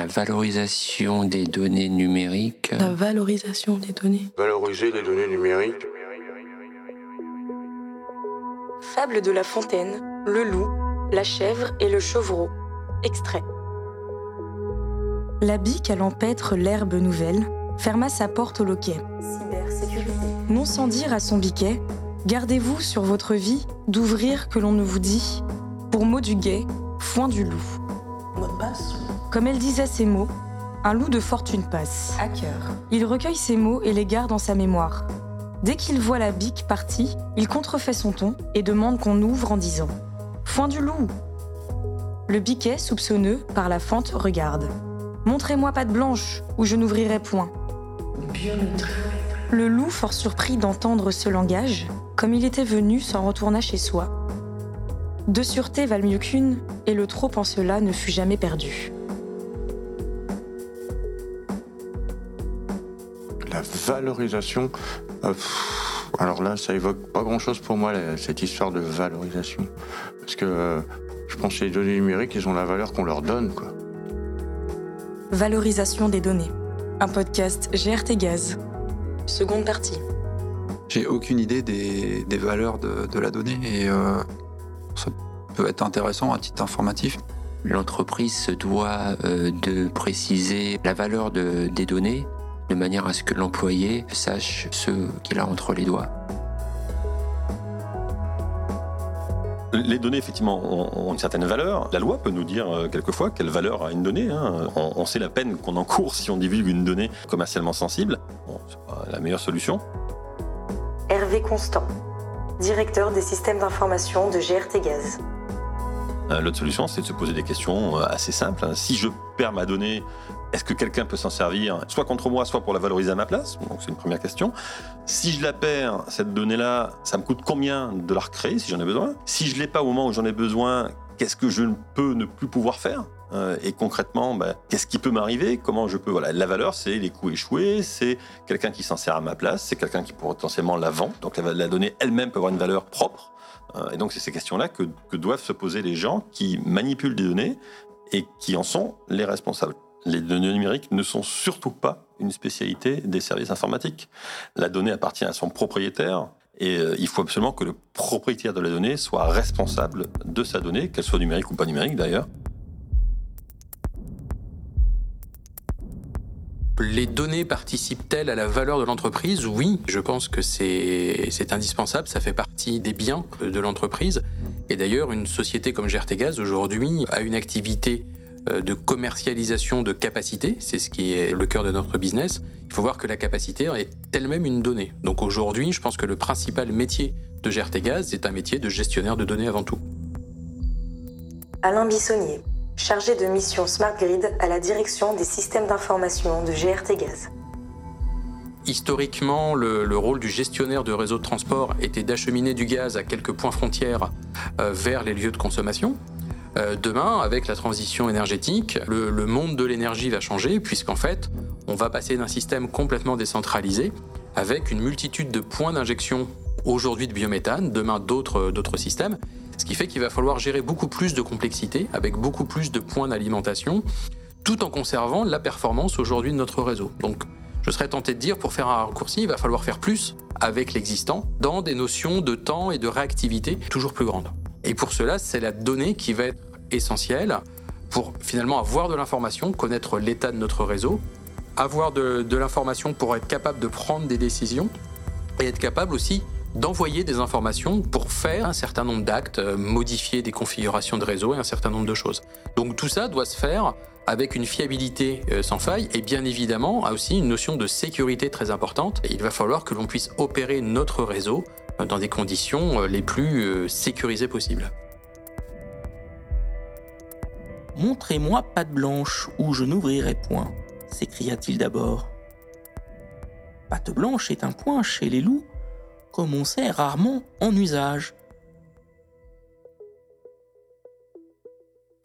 La valorisation des données numériques. La valorisation des données. Valoriser les données numériques. Fable de La Fontaine, le loup, la chèvre et le chevreau. Extrait. La bique à l'empêtre l'herbe nouvelle ferma sa porte au loquet. Non sans dire à son biquet, gardez-vous sur votre vie d'ouvrir que l'on ne vous dit, pour mot du guet, foin du loup. Comme elle disait ces mots, un loup de fortune passe. À cœur. Il recueille ces mots et les garde en sa mémoire. Dès qu'il voit la bique partie, il contrefait son ton et demande qu'on ouvre en disant Foin du loup Le biquet, soupçonneux, par la fente, regarde. Montrez-moi patte blanche, ou je n'ouvrirai point. Le loup, fort surpris d'entendre ce langage, comme il était venu, s'en retourna chez soi. Deux sûretés valent mieux qu'une, et le trop en cela ne fut jamais perdu. La valorisation. euh, pff, alors là, ça évoque pas grand-chose pour moi, cette histoire de valorisation. Parce que euh, je pense que les données numériques, ils ont la valeur qu'on leur donne, quoi. Valorisation des données. Un podcast GRT Gaz. Seconde partie. J'ai aucune idée des, des valeurs de, de la donnée et euh, ça peut être intéressant à titre informatif. L'entreprise se doit euh, de préciser la valeur de- des données de manière à ce que l'employé sache ce qu'il a entre les doigts. Les données, effectivement, ont, une certaine valeur. La loi peut nous dire euh, quelquefois quelle valeur a une donnée. hein. On, on sait la peine qu'on encourt si on divulgue une donnée commercialement sensible. Bon, c'est pas la meilleure solution. Hervé Constant, directeur des systèmes d'information de GRT Gaz. Euh, L'autre solution, c'est de se poser des questions euh, assez simples. hein. Si je perds ma donnée, est-ce que quelqu'un peut s'en servir, soit contre moi, soit pour la valoriser à ma place? Donc c'est une première question. Si je la perds, cette donnée-là, ça me coûte combien de la recréer si j'en ai besoin? Si je l'ai pas au moment où j'en ai besoin, qu'est-ce que je ne peux ne plus pouvoir faire? Euh, Et concrètement, ben, qu'est-ce qui peut m'arriver? Comment je peux Voilà, la valeur, c'est les coûts échoués, c'est quelqu'un qui s'en sert à ma place, c'est quelqu'un qui potentiellement la vend. Donc la donnée elle-même peut avoir une valeur propre. Euh, Et donc, c'est ces questions-là que, que doivent se poser les gens qui manipulent des données et qui en sont les responsables. Les données numériques ne sont surtout pas une spécialité des services informatiques. La donnée appartient à son propriétaire et euh, il faut absolument que le propriétaire de la donnée soit responsable de sa donnée, qu'elle soit numérique ou pas numérique d'ailleurs. Les données participent-elles à la valeur de l'entreprise? Oui, je pense que c'est indispensable, ça fait partie des biens de l'entreprise. Et d'ailleurs, une société comme GRT Gaz aujourd'hui a une activité euh, de commercialisation de capacité, c'est ce qui est le cœur de notre business. Il faut voir que la capacité est elle-même une donnée. Donc aujourd'hui, je pense que le principal métier de GRT Gaz est un métier de gestionnaire de données avant tout. Alain Bissonnier, chargé de mission Smart Grid à la direction des systèmes d'information de GRT Gaz. Historiquement, le, le rôle du gestionnaire de réseau de transport était d'acheminer du gaz à quelques points frontières euh, vers les lieux de consommation. Euh, demain, avec la transition énergétique, le, le monde de l'énergie va changer puisqu'en fait, on va passer d'un système complètement décentralisé avec une multitude de points d'injection aujourd'hui de biométhane, demain d'autres systèmes, ce qui fait qu'il va falloir gérer beaucoup plus de complexité avec beaucoup plus de points d'alimentation tout en conservant la performance aujourd'hui de notre réseau. Donc je serais tenté de dire, pour faire un raccourci, il va falloir faire plus avec l'existant, dans des notions de temps et de réactivité toujours plus grandes. Et pour cela, c'est la donnée qui va être essentielle pour finalement avoir de l'information, connaître l'état de notre réseau, avoir de, l'information pour être capable de prendre des décisions et être capable aussi d'envoyer des informations pour faire un certain nombre d'actes, euh, modifier des configurations de réseau et un certain nombre de choses. Donc tout ça doit se faire avec une fiabilité euh, sans faille et bien évidemment aussi une notion de sécurité très importante. Il va falloir que l'on puisse opérer notre réseau euh, dans des conditions les plus sécurisées possibles. Montrez-moi patte blanche, ou je n'ouvrirai point, s'écria-t-il d'abord. Patte blanche est un point chez les loups, comme on sait rarement en usage.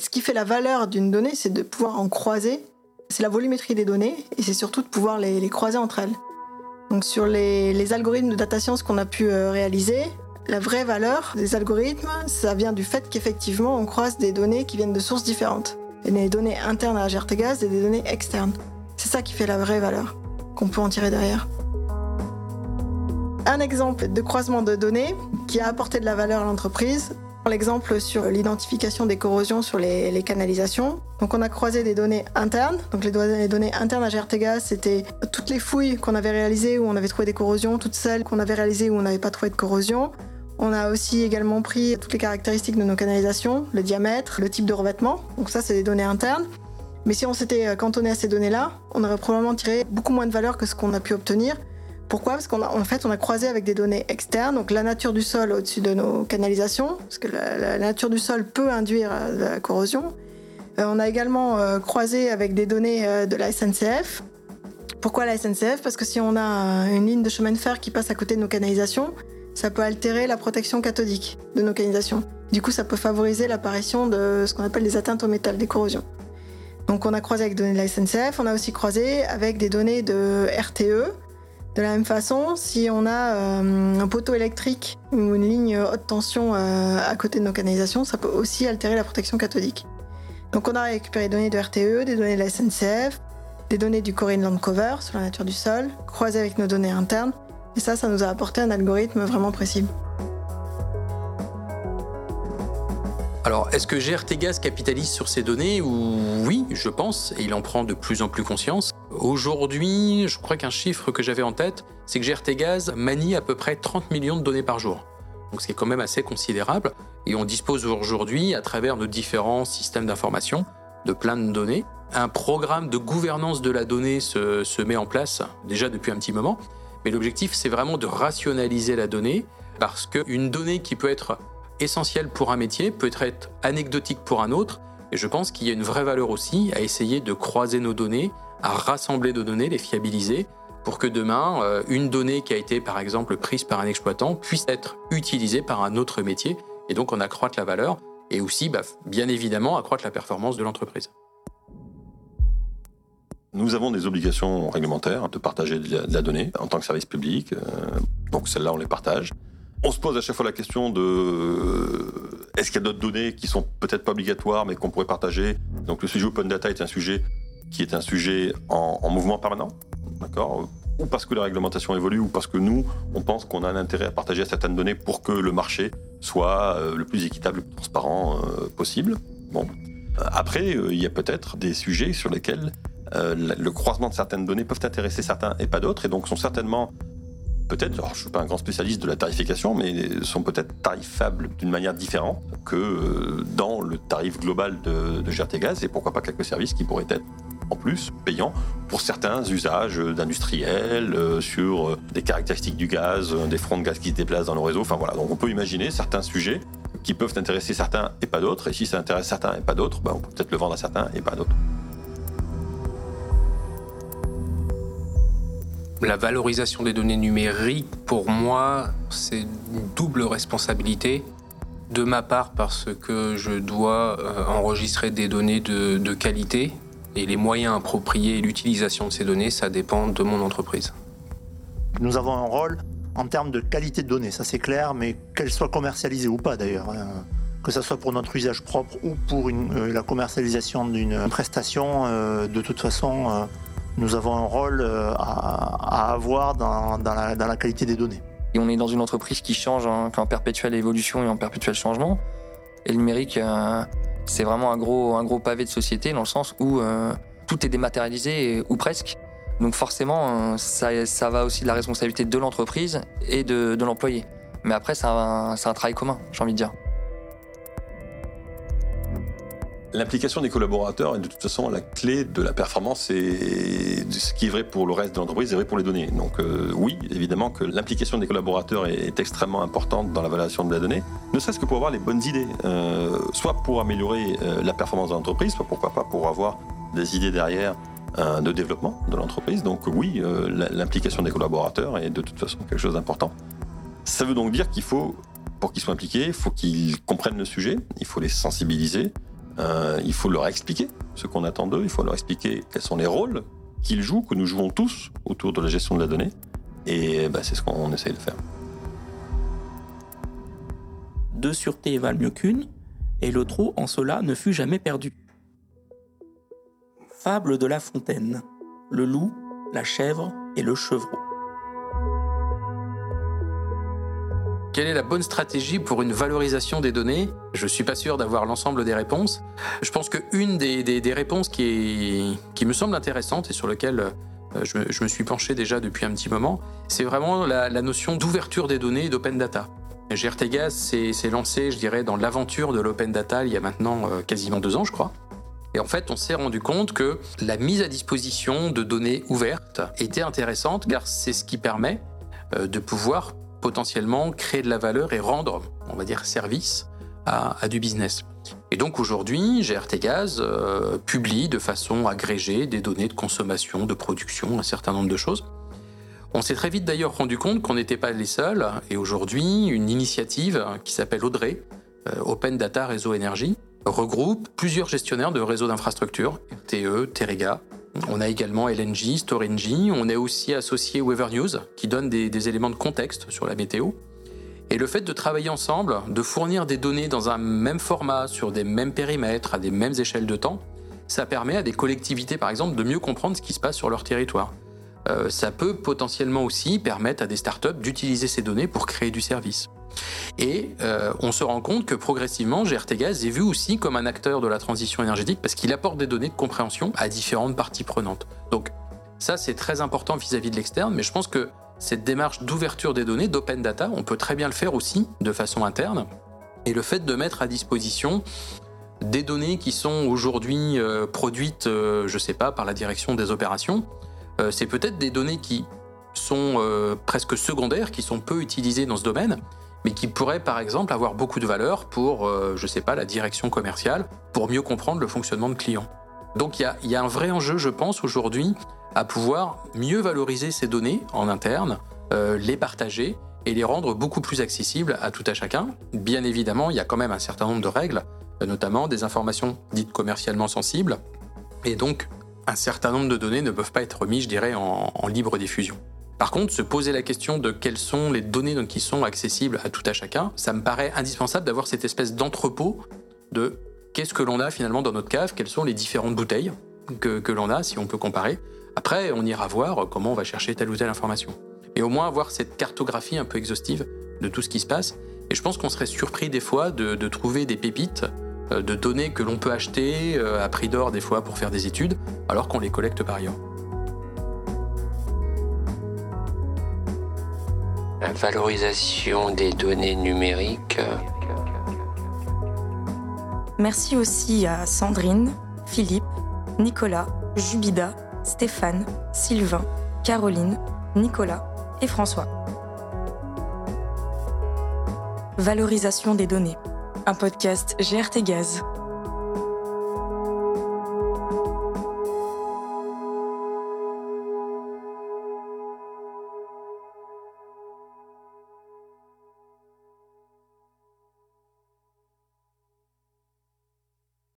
Ce qui fait la valeur d'une donnée, c'est de pouvoir en croiser. C'est la volumétrie des données et c'est surtout de pouvoir les, croiser entre elles. Donc sur les, algorithmes de data science qu'on a pu euh, réaliser, la vraie valeur des algorithmes, ça vient du fait qu'effectivement on croise des données qui viennent de sources différentes. des données internes à GRTGaz et des données externes. C'est ça qui fait la vraie valeur qu'on peut en tirer derrière. Un exemple de croisement de données qui a apporté de la valeur à l'entreprise, L'exemple sur l'identification des corrosions sur les, canalisations. Donc on a croisé des données internes. Donc les, données internes à GRTGAS, c'était toutes les fouilles qu'on avait réalisées où on avait trouvé des corrosions, toutes celles qu'on avait réalisées où on n'avait pas trouvé de corrosion. On a aussi également pris toutes les caractéristiques de nos canalisations, le diamètre, le type de revêtement. Donc ça, c'est des données internes. Mais si on s'était cantonné à ces données-là, on aurait probablement tiré beaucoup moins de valeur que ce qu'on a pu obtenir pourquoi? Parce qu'en fait, on a croisé avec des données externes, donc la nature du sol au-dessus de nos canalisations, parce que la, nature du sol peut induire euh, la corrosion. Euh, on a également euh, croisé avec des données de la SNCF. Pourquoi la SNCF Parce que si on a une ligne de chemin de fer qui passe à côté de nos canalisations, ça peut altérer la protection cathodique de nos canalisations. Du coup, ça peut favoriser l'apparition de ce qu'on appelle des atteintes au métal, des corrosions. Donc on a croisé avec des données de la SNCF, on a aussi croisé avec des données de RTE, de la même façon, si on a euh, un poteau électrique ou une ligne haute tension euh, à côté de nos canalisations, ça peut aussi altérer la protection cathodique. Donc on a récupéré des données de RTE, des données de la SNCF, des données du Core Land Cover sur la nature du sol, croisées avec nos données internes, et ça, ça nous a apporté un algorithme vraiment précis. Alors, est-ce que GRTGaz capitalise sur ces données? Oui, je pense, et il en prend de plus en plus conscience. Aujourd'hui, je crois qu'un chiffre que j'avais en tête, c'est que GRTGaz manie à peu près 30 millions de données par jour. Donc, c'est quand même assez considérable. Et on dispose aujourd'hui, à travers de différents systèmes d'information, de plein de données. Un programme de gouvernance de la donnée se, se met en place déjà depuis un petit moment. Mais l'objectif, c'est vraiment de rationaliser la donnée parce qu'une donnée qui peut être essentiel pour un métier peut être anecdotique pour un autre. Et je pense qu'il y a une vraie valeur aussi à essayer de croiser nos données, à rassembler nos données, les fiabiliser, pour que demain, euh, une donnée qui a été par exemple prise par un exploitant puisse être utilisée par un autre métier, et donc on accroître la valeur, et aussi, bah, bien évidemment, accroître la performance de l'entreprise. Nous avons des obligations réglementaires de partager de la donnée en tant que service public, euh, donc celles-là on les partage. On se pose à chaque fois la question de euh, est-ce qu'il y a d'autres données qui sont peut-être pas obligatoires mais qu'on pourrait partager? Donc le sujet open data est un sujet qui est un sujet en, mouvement permanent, d'accord Ou parce que la réglementation évolue, ou parce que nous, on pense qu'on a un intérêt à partager certaines données pour que le marché soit euh, le plus équitable, le plus transparent euh, possible. Bon. Après, il y a peut-être des sujets sur lesquels le croisement de certaines données peuvent intéresser certains et pas d'autres, et donc sont certainement peut-être, je ne suis pas un grand spécialiste de la tarification, mais sont peut-être tarifables d'une manière différente que euh, dans le tarif global de, de GRT Gaz, et pourquoi pas quelques services qui pourraient être en plus payants pour certains usages d'industriels, euh, sur euh, des caractéristiques du gaz, des fronts de gaz qui se déplacent dans nos réseaux. Enfin voilà, donc on peut imaginer certains sujets qui peuvent intéresser certains et pas d'autres, et si ça intéresse certains et pas d'autres, ben, on peut peut-être le vendre à certains et pas d'autres. La valorisation des données numériques, pour moi, c'est une double responsabilité. De ma part, parce que je dois euh, enregistrer des données de, qualité et les moyens appropriés et l'utilisation de ces données, ça dépend de mon entreprise. Nous avons un rôle en termes de qualité de données, ça c'est clair, mais qu'elles soient commercialisées ou pas d'ailleurs. Hein. que ce soit pour notre usage propre ou pour euh, la commercialisation d'une prestation, euh, de toute façon, nous avons un rôle euh, à, avoir dans, la, qualité des données. Et on est dans une entreprise qui change, hein, qui est en perpétuelle évolution et en perpétuel changement. Et le numérique, euh, c'est vraiment un gros, un gros pavé de société dans le sens où euh, tout est dématérialisé, ou presque. Donc forcément, ça, ça, va aussi de la responsabilité de l'entreprise et de, de l'employé. Mais après, c'est un, un travail commun, j'ai envie de dire. L'implication des collaborateurs est de toute façon la clé de la performance et ce qui est vrai pour le reste de l'entreprise est vrai pour les données. Donc euh, oui, évidemment que l'implication des collaborateurs est, extrêmement importante dans la validation de la donnée, ne serait-ce que pour avoir les bonnes idées, euh, soit pour améliorer euh, la performance de l'entreprise, soit pourquoi pas pour avoir des idées derrière de développement de l'entreprise. Donc oui, l'implication des collaborateurs est de toute façon quelque chose d'important. Ça veut donc dire qu'il faut, pour qu'ils soient impliqués, il faut qu'ils comprennent le sujet, il faut les sensibiliser, euh, il faut leur expliquer ce qu'on attend d'eux, il faut leur expliquer quels sont les rôles qu'ils jouent, que nous jouons tous autour de la gestion de la donnée. Et bah, c'est ce qu'on essaye de faire. Deux sûretés valent mieux qu'une, et le trou en cela ne fut jamais perdu. Fable de La Fontaine. Le loup, la chèvre et le chevreau. Quelle est la bonne stratégie pour une valorisation des données? Je suis pas sûr d'avoir l'ensemble des réponses. Je pense qu'une des, des, réponses qui, est, qui me semble intéressante et sur laquelle euh, je me, je me, suis penché déjà depuis un petit moment, c'est vraiment la, la notion d'ouverture des données et d'open data. GRTGAS s'est lancé, je dirais, dans l'aventure de l'open data il y a maintenant euh, quasiment deux ans, je crois. Et en fait, on s'est rendu compte que la mise à disposition de données ouvertes était intéressante car c'est ce qui permet euh, de pouvoir potentiellement créer de la valeur et rendre, on va dire, service à, du business. Et donc aujourd'hui, GRT Gaz euh, publie de façon agrégée des données de consommation, de production, un certain nombre de choses. On s'est très vite d'ailleurs rendu compte qu'on n'était pas les seuls, et aujourd'hui, une initiative qui s'appelle Audrey, euh, Open Data Réseau Énergie, regroupe plusieurs gestionnaires de réseaux d'infrastructures, RTE, Terega, on a également LNG, Storengy, on est aussi associé Weather News, qui donne des, éléments de contexte sur la météo. Et le fait de travailler ensemble, de fournir des données dans un même format, sur des mêmes périmètres, à des mêmes échelles de temps, ça permet à des collectivités, par exemple, de mieux comprendre ce qui se passe sur leur territoire. Euh, ça peut potentiellement aussi permettre à des startups d'utiliser ces données pour créer du service. Et euh, on se rend compte que progressivement, GRT Gaz est vu aussi comme un acteur de la transition énergétique parce qu'il apporte des données de compréhension à différentes parties prenantes. Donc ça, c'est très important vis-à-vis de l'externe, mais je pense que cette démarche d'ouverture des données, d'open data, on peut très bien le faire aussi de façon interne. Et le fait de mettre à disposition des données qui sont aujourd'hui euh, produites, euh, je ne sais pas, par la direction des opérations, c'est peut-être des données qui sont presque secondaires, qui sont peu utilisées dans ce domaine, mais qui pourrait par exemple avoir beaucoup de valeur pour, euh, je sais pas, la direction commerciale, pour mieux comprendre le fonctionnement de clients. Donc il y a, un vrai enjeu, je pense, aujourd'hui, à pouvoir mieux valoriser ces données en interne, euh, les partager et les rendre beaucoup plus accessibles à tout à chacun. Bien évidemment, il y a quand même un certain nombre de règles, notamment des informations dites commercialement sensibles, et donc un certain nombre de données ne peuvent pas être mises, je dirais, en libre diffusion. Par contre, se poser la question de quelles sont les données qui sont accessibles à tout à chacun, ça me paraît indispensable d'avoir cette espèce d'entrepôt de qu'est-ce que l'on a finalement dans notre cave, quelles sont les différentes bouteilles que, l'on a, si on peut comparer. Après, on ira voir comment on va chercher telle ou telle information. Et au moins avoir cette cartographie un peu exhaustive de tout ce qui se passe. Et je pense qu'on serait surpris des fois de, de trouver des pépites euh, de données que l'on peut acheter euh, à prix d'or des fois pour faire des études, alors qu'on les collecte par ailleurs. Valorisation des données numériques. Merci aussi à Sandrine, Philippe, Nicolas, Jubida, Stéphane, Sylvain, Caroline, Nicolas et François. Valorisation des données, un podcast GRT Gaz.